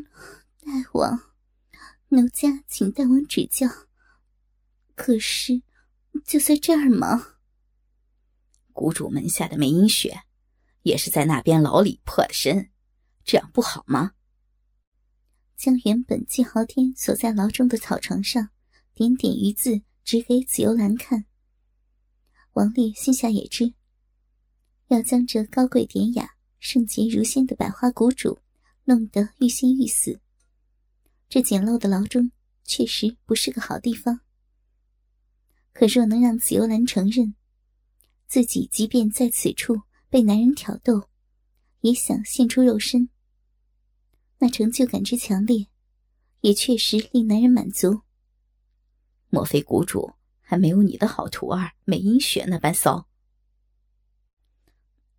大王，奴家请大王指教。可是，就在这儿吗？谷主门下的梅英雪，也是在那边牢里破的身，这样不好吗？将原本季豪天锁在牢中的草床上，点点余字指给紫幽兰看。王丽心下也知，要将这高贵典雅、圣洁如仙的百花谷主弄得欲仙欲死，这简陋的牢中确实不是个好地方。可若能让紫幽兰承认，自己即便在此处被男人挑逗，也想献出肉身，那成就感之强烈，也确实令男人满足。莫非谷主还没有你的好徒儿美英雪那般骚？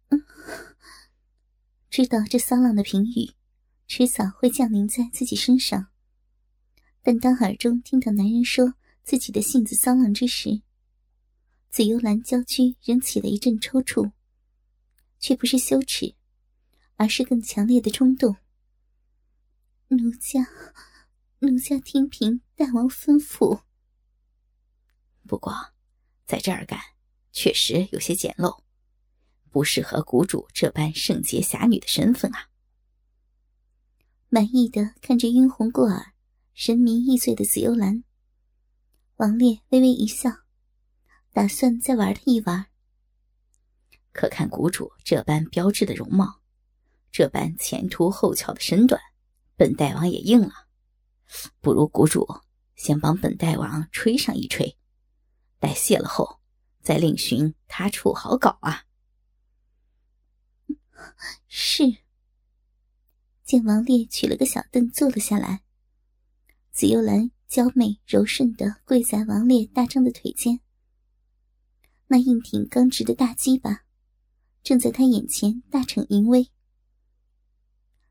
知道这骚浪的评语，迟早会降临在自己身上。但当耳中听到男人说自己的性子骚浪之时，紫幽兰娇躯仍起了一阵抽搐，却不是羞耻，而是更强烈的冲动。奴家，奴家听凭大王吩咐。不过，在这儿干确实有些简陋，不适合谷主这般圣洁侠女的身份啊。满意的看着晕红过耳、神迷意醉的紫幽兰，王烈微微一笑。打算再玩他一玩，可看谷主这般标致的容貌，这般前凸后翘的身段，本大王也应了。不如谷主先帮本大王吹上一吹，待谢了后，再另寻他处好搞啊。是。见王烈取了个小凳坐了下来，紫幽兰娇媚柔顺的跪在王烈大张的腿间。那硬挺刚直的大鸡巴，正在他眼前大逞淫威。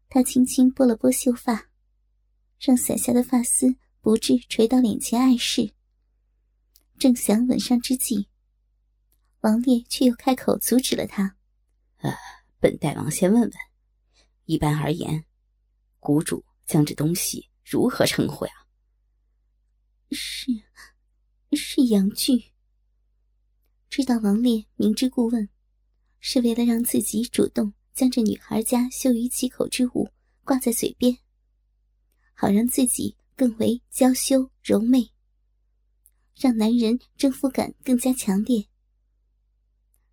他轻轻拨了拨秀发，让伞下的发丝不致垂到脸前碍事。正想吻上之际，王烈却又开口阻止了他：“呃，本大王先问问，一般而言，谷主将这东西如何称呼呀？”“是，是阳具。”知道王烈明知故问，是为了让自己主动将这女孩家羞于启口之物挂在嘴边，好让自己更为娇羞柔媚，让男人征服感更加强烈。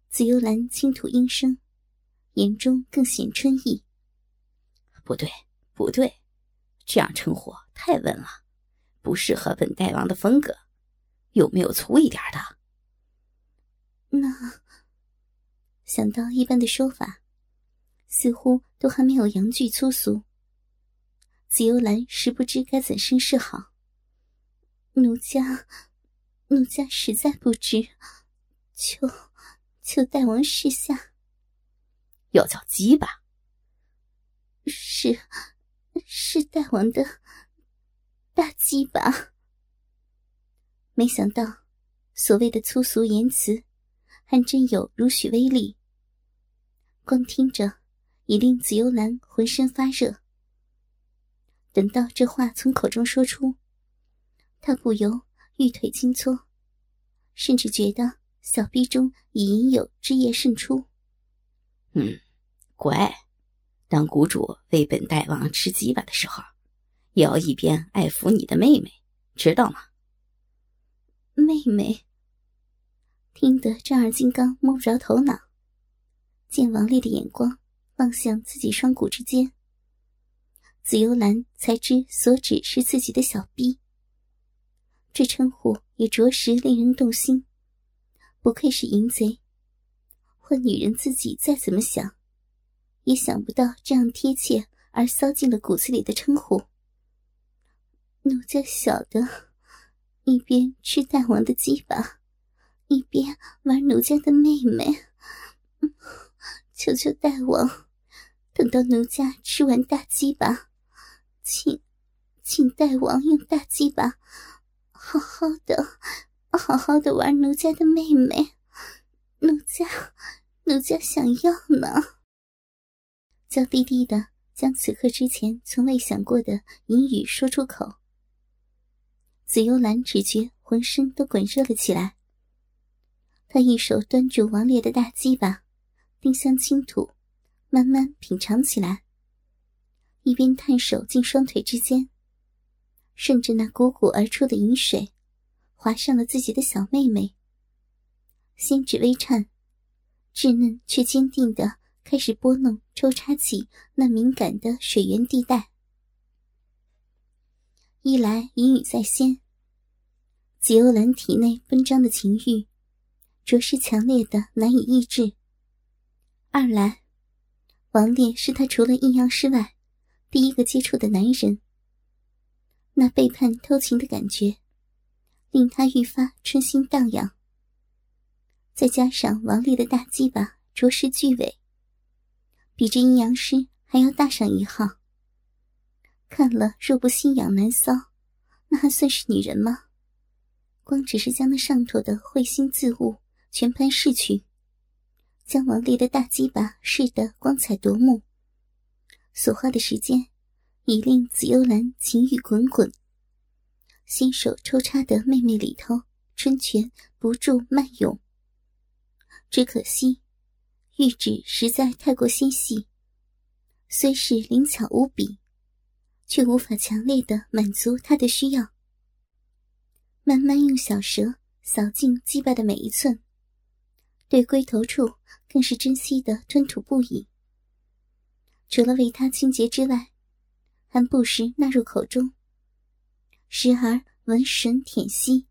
紫幽兰轻吐音声，眼中更显春意。不对，不对，这样称呼太稳了，不适合本大王的风格。有没有粗一点的？那想到一般的说法，似乎都还没有阳具粗俗。紫幽兰实不知该怎生是好。奴家，奴家实在不知，求求大王示下。要叫鸡吧？是，是大王的大鸡吧？没想到，所谓的粗俗言辞。还真有如许威力，光听着已令紫幽兰浑身发热。等到这话从口中说出，她不由玉腿轻搓，甚至觉得小臂中已隐有汁液渗出。嗯，乖，当谷主为本大王吃鸡巴的时候，也要一边爱抚你的妹妹，知道吗？妹妹。听得丈二金刚摸不着头脑，见王烈的眼光望向自己双骨之间，紫幽兰才知所指是自己的小臂。这称呼也着实令人动心，不愧是淫贼。换女人自己再怎么想，也想不到这样贴切而骚进了骨子里的称呼。奴家晓得，一边吃大王的鸡巴。一边玩奴家的妹妹，求求大王，等到奴家吃完大鸡巴，请，请大王用大鸡巴，好好的，好好的玩奴家的妹妹，奴家，奴家想要呢。娇滴滴的将此刻之前从未想过的隐语说出口。紫幽兰只觉浑身都滚热了起来。她一手端住王烈的大鸡巴，丁香轻吐，慢慢品尝起来，一边探手进双腿之间，顺着那汩汩而出的饮水，滑上了自己的小妹妹。心指微颤，稚嫩却坚定的开始拨弄、抽插起那敏感的水源地带。一来隐语在先，紫幽兰体内奔张的情欲，着实强烈的难以抑制；二来，王烈是他除了阴阳师外第一个接触的男人，那背叛偷情的感觉，令他愈发春心荡漾。再加上王丽的大鸡巴着实巨伟，比这阴阳师还要大上一号。看了若不心痒难搔，那还算是女人吗？光只是将那上头的会心自物全盘拭去，将王丽的大鸡巴试得光彩夺目，所花的时间已令紫幽兰情欲滚滚，新手抽插的妹妹里头春泉不住漫涌。只可惜，玉指实在太过纤细，虽是灵巧无比，却无法强烈的满足他的需要。慢慢用小舌扫尽鸡巴的每一寸，对龟头处更是珍惜的吞吐不已。除了为他清洁之外，还不时纳入口中，时而闻吮舔吸，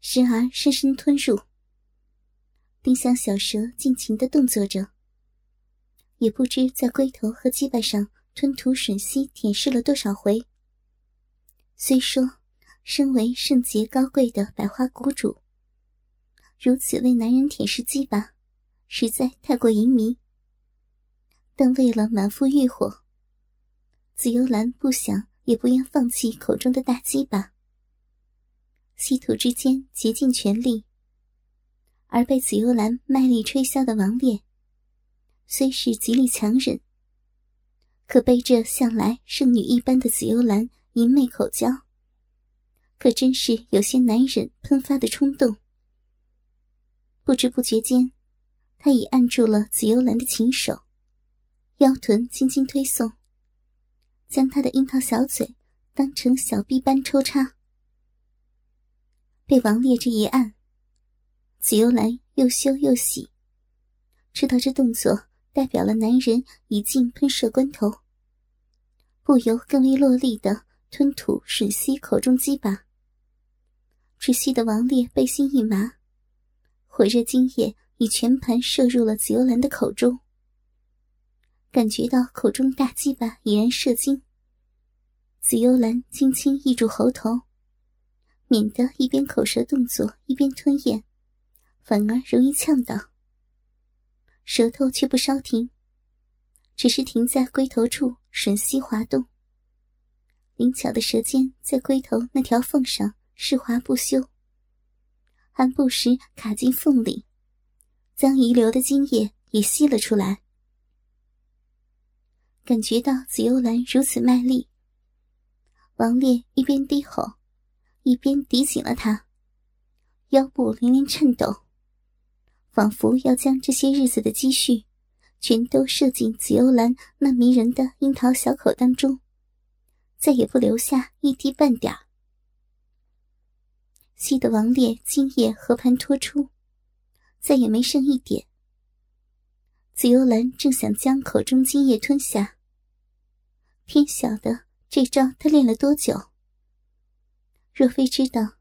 时而深深吞入。丁香小蛇尽情的动作着，也不知在龟头和鸡巴上吞吐吮吸舔舐了多少回。虽说身为圣洁高贵的百花谷主，如此为男人舔舐鸡巴，实在太过淫靡。但为了满腹欲火，紫幽兰不想也不愿放弃口中的大鸡巴，稀土之间竭尽全力。而被紫幽兰卖力吹箫的王烈，虽是极力强忍，可被这向来圣女一般的紫幽兰淫媚口交，可真是有些难忍喷发的冲动。不知不觉间，他已按住了紫幽兰的琴手，腰臀轻轻推送，将她的樱桃小嘴当成小臂般抽插。被王烈这一按。紫幽兰又羞又喜，知道这动作代表了男人已近喷射关头，不由更为落力的吞吐吮吸口中鸡巴。窒息的王烈背心一麻，火热精液已全盘射入了紫幽兰的口中。感觉到口中大鸡巴已然射精，紫幽兰轻轻抑住喉头，免得一边口舌动作一边吞咽。反而容易呛到，舌头却不稍停，只是停在龟头处吮吸滑动。灵巧的舌尖在龟头那条缝上湿滑不休，还不时卡进缝里，将遗留的精液也吸了出来。感觉到紫幽兰如此卖力，王烈一边低吼，一边抵紧了她，腰部连连颤抖。仿佛要将这些日子的积蓄，全都射进紫幽兰那迷人的樱桃小口当中，再也不留下一滴半点儿吸得王烈精液和盘托出，再也没剩一点。紫幽兰正想将口中精液吞下，天晓得这招他练了多久。若非知道，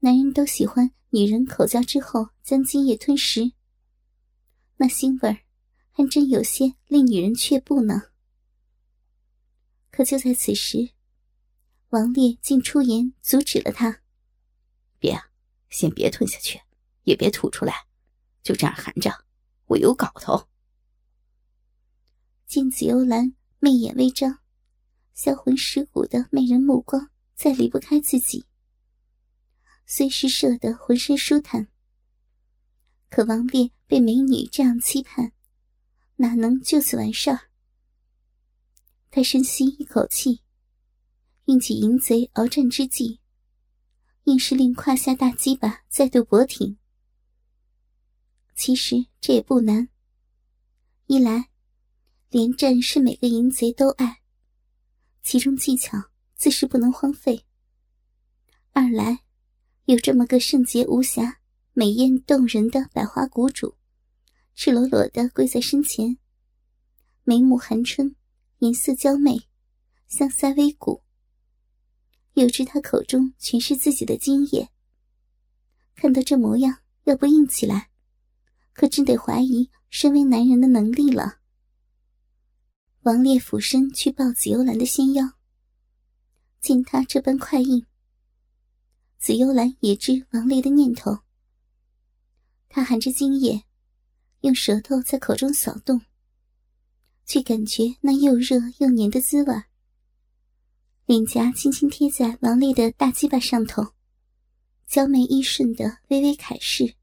男人都喜欢女人口交之后将精液吞食。那腥味儿，还真有些令女人却步呢。可就在此时，王烈竟出言阻止了他：“别，先别吞下去，也别吐出来，就这样含着，我有搞头。”见紫幽兰媚眼微张，销魂蚀骨的媚人目光再离不开自己，虽是射得浑身舒坦。可王烈被美女这样期盼，哪能就此完事儿？他深吸一口气，运起淫贼鏖战之际，硬是令胯下大鸡巴再度勃挺。其实这也不难，一来，连战是每个淫贼都爱，其中技巧自是不能荒废；二来，有这么个圣洁无瑕、美艳动人的百花谷主，赤裸裸的跪在身前，眉目含春。颜色娇媚，香腮微鼓。又知他口中全是自己的精液，看到这模样，要不硬起来，可真得怀疑身为男人的能力了。王烈俯身去抱紫幽兰的纤腰，见他这般快硬，紫幽兰也知王烈的念头。他含着精液，用舌头在口中扫动。却感觉那又热又黏的滋味脸颊轻轻贴在王烈的大鸡巴上头，娇媚易顺的微微凯视，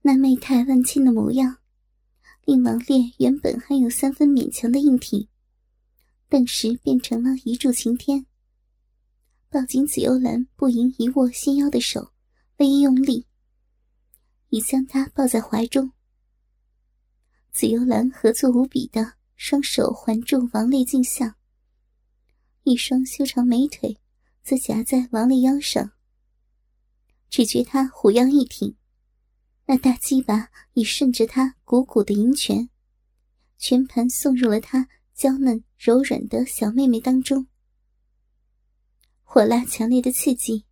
那媚态万千的模样，令王烈原本还有三分勉强的硬挺，顿时变成了一柱擎天。抱紧紫幽兰不盈一握纤腰的手，微用力，已将她抱在怀中。紫幽兰合作无比的双手环住王丽颈项，一双修长美腿则夹在王丽腰上。只觉他虎腰一挺，那大鸡巴已顺着他鼓鼓的银拳，全盘送入了他娇嫩柔软的小妹妹当中。火辣强烈的刺激，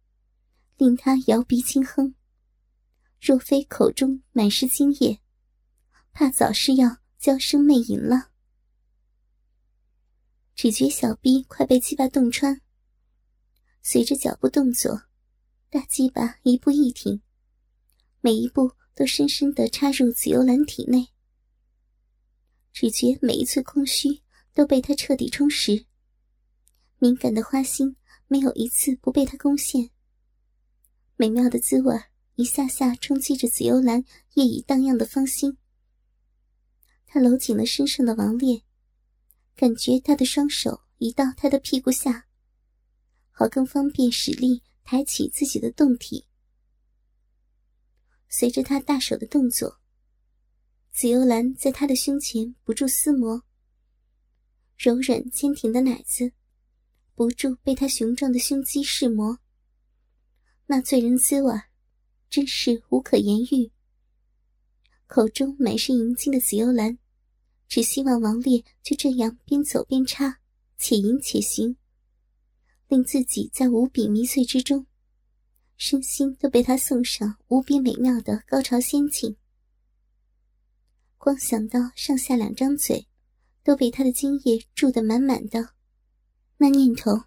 令他摇鼻轻哼。若非口中满是精液。怕早是要娇声媚吟了。只觉小臂快被鸡巴洞穿，随着脚步动作，大鸡巴一步一停，每一步都深深的插入紫幽兰体内。只觉每一寸空虚都被他彻底充实，敏感的花心没有一次不被他攻陷。美妙的滋味一下下冲击着紫幽兰夜已荡漾的芳心。他搂紧了身上的王烈，感觉他的双手移到他的屁股下，好更方便使力抬起自己的胴体。随着他大手的动作，紫幽兰在他的胸前不住撕磨，柔软坚挺的奶子不住被他雄壮的胸肌试磨，那醉人滋味，真是无可言喻。口中满是银金的紫幽兰，只希望王烈就这样边走边插，且吟且行，令自己在无比迷醉之中，身心都被他送上无比美妙的高潮仙境。光想到上下两张嘴都被他的精液注得满满的，那念头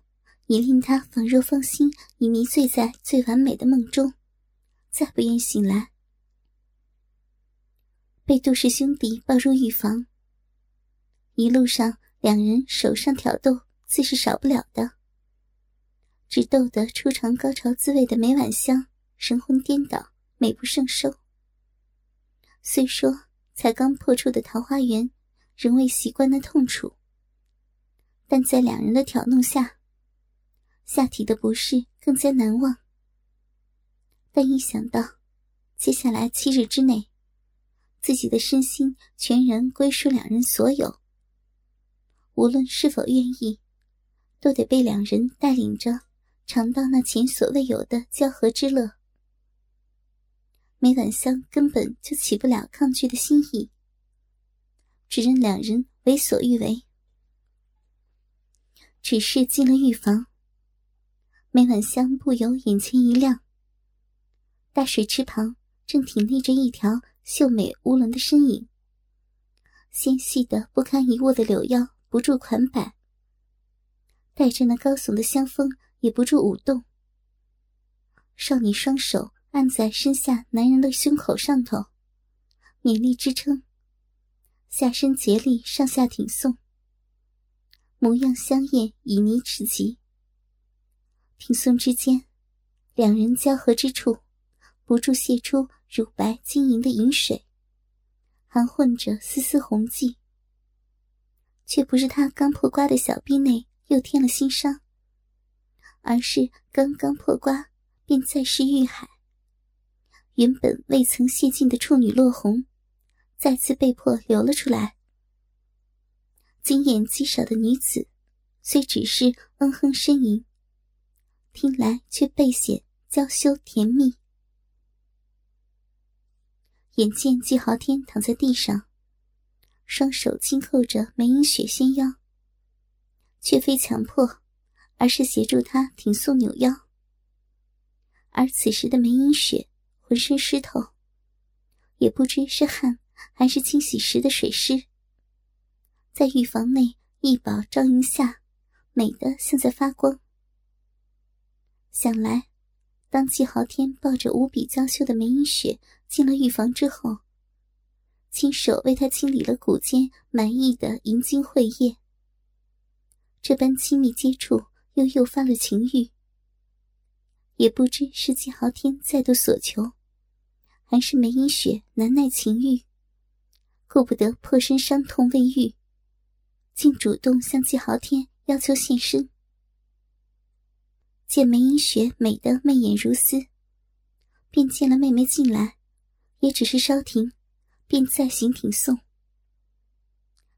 也令他仿若芳心已迷醉在最完美的梦中，再不愿醒来。被杜氏兄弟抱入浴房，一路上两人手上挑逗自是少不了的，只逗得初尝高潮滋味的梅婉香神魂颠倒，美不胜收。虽说才刚破处的桃花源，仍未习惯那痛楚，但在两人的挑弄下，下体的不适更加难忘。但一想到接下来七日之内，自己的身心全然归属两人所有，无论是否愿意，都得被两人带领着尝到那前所未有的交合之乐。梅婉香根本就起不了抗拒的心意，只任两人为所欲为。只是进了浴房，梅婉香不由眼前一亮。大水池旁正挺立着一条。秀美无伦的身影，纤细的不堪一握的柳腰不住款摆，带着那高耸的香风也不住舞动。少女双手按在身下男人的胸口上头，勉力支撑，下身竭力上下挺送，模样香艳旖旎至极。挺送之间，两人交合之处，不住泄出。乳白晶莹的银水，含混着丝丝红迹。却不是他刚破瓜的小臂内又添了新伤，而是刚刚破瓜便再世遇海。原本未曾泄尽的处女落红，再次被迫流了出来。经验极少的女子，虽只是嗯哼呻吟，听来却倍显娇羞甜蜜。眼见季豪天躺在地上。双手轻扣着梅英雪纤腰，却非强迫，而是协助她挺素扭腰。而此时的梅英雪浑身湿透，也不知是汗还是清洗时的水湿，在浴房内一宝照映下，美得像在发光。想来，当季豪天抱着无比娇羞的梅英雪进了浴房之后。亲手为他清理了骨间满溢的银精秽液，这般亲密接触又诱发了情欲。也不知是季豪天再度所求，还是梅英雪难耐情欲，顾不得破身伤痛未愈，竟主动向季豪天要求现身。见梅英雪美得媚眼如丝，便见了妹妹进来，也只是稍停。便再行挺送。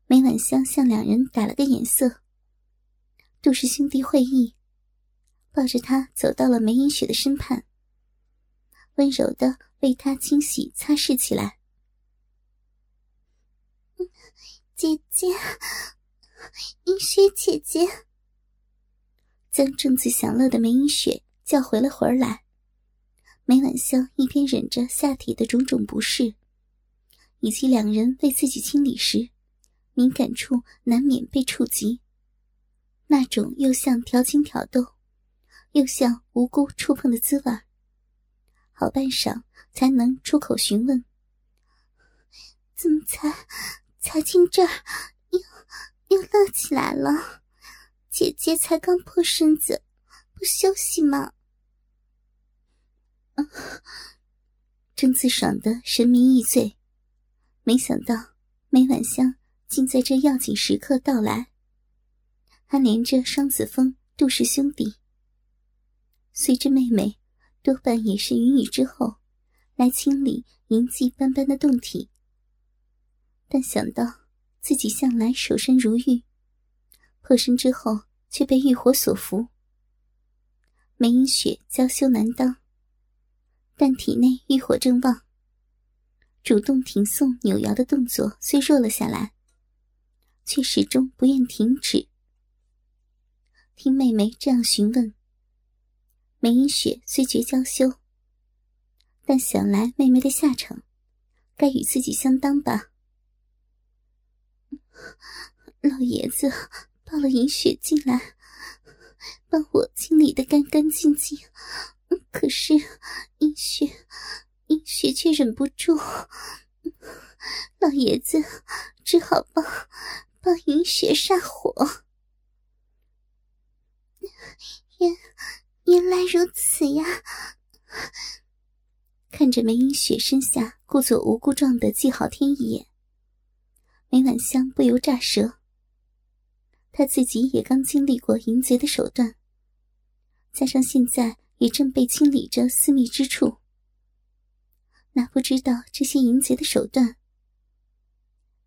梅婉香向两人打了个眼色，杜氏兄弟会意，抱着他走到了梅英雪的身畔，温柔的为他清洗擦拭起来。姐姐，英雪姐姐，将正自享乐的梅英雪叫回了魂儿来。梅婉香一边忍着下体的种种不适。以及两人为自己清理时，敏感处难免被触及，那种又像调情挑逗，又像无辜触碰的滋味好半晌才能出口询问：“怎么才才进这儿，又又乐起来了？姐姐才刚破身子，不休息吗？” 正自爽的神迷意醉。没想到梅婉香竟在这要紧时刻到来，还连着双子峰、杜氏兄弟。随着妹妹多半也是云雨之后来清理银迹斑斑的洞体，但想到自己向来守身如玉，破身之后却被欲火所俘，梅英雪娇羞难当，但体内欲火正旺。主动停送、扭摇的动作虽弱了下来，却始终不愿停止。听妹妹这样询问，梅英雪虽觉娇羞，但想来妹妹的下场，该与自己相当吧。老爷子抱了银雪进来，帮我清理的干干净净，可是银雪。英雪却忍不住，老爷子只好帮帮银雪煞火。原原来如此呀！看着梅英雪身下故作无辜状的季昊天一眼，梅婉香不由乍舌。她自己也刚经历过淫贼的手段，加上现在也正被清理着私密之处。哪不知道这些淫贼的手段？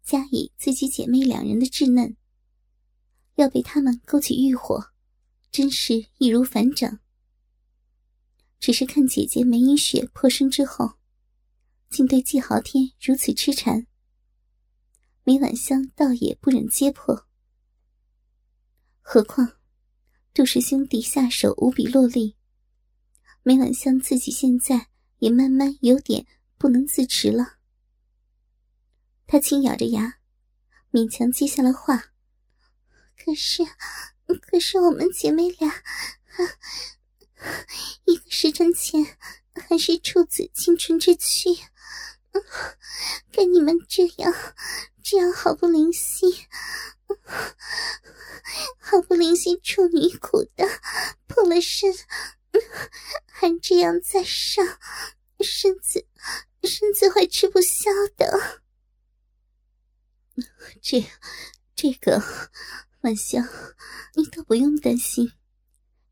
加以自己姐妹两人的稚嫩，要被他们勾起欲火，真是易如反掌。只是看姐姐梅英雪破身之后，竟对季豪天如此痴缠，梅婉香倒也不忍揭破。何况杜氏兄弟下手无比落力，梅婉香自己现在也慢慢有点。不能自持了，他轻咬着牙，勉强接下了话。可是，可是我们姐妹俩，一个时辰前还是处子青春之躯，跟你们这样，这样毫不灵犀，毫不灵犀处女苦的破了身，还这样在上身子。身子会吃不消的，这这个，晚香，你倒不用担心。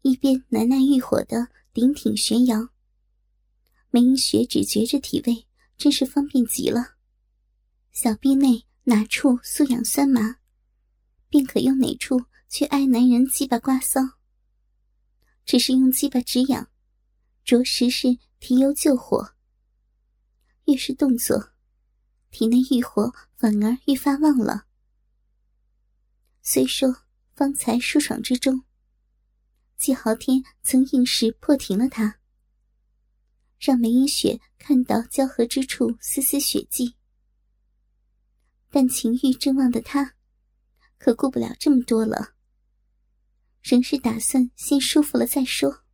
一边喃喃欲火的顶挺悬摇，梅英雪只觉着体味真是方便极了。小臂内哪处酥痒酸麻，便可用哪处去挨男人鸡巴刮骚。只是用鸡巴止痒，着实是提油救火。越是动作，体内欲火反而愈发旺了。虽说方才舒爽之中，季豪天曾硬是破停了他，让梅英雪看到交合之处丝丝血迹。但情欲正旺的他，可顾不了这么多了，仍是打算先舒服了再说。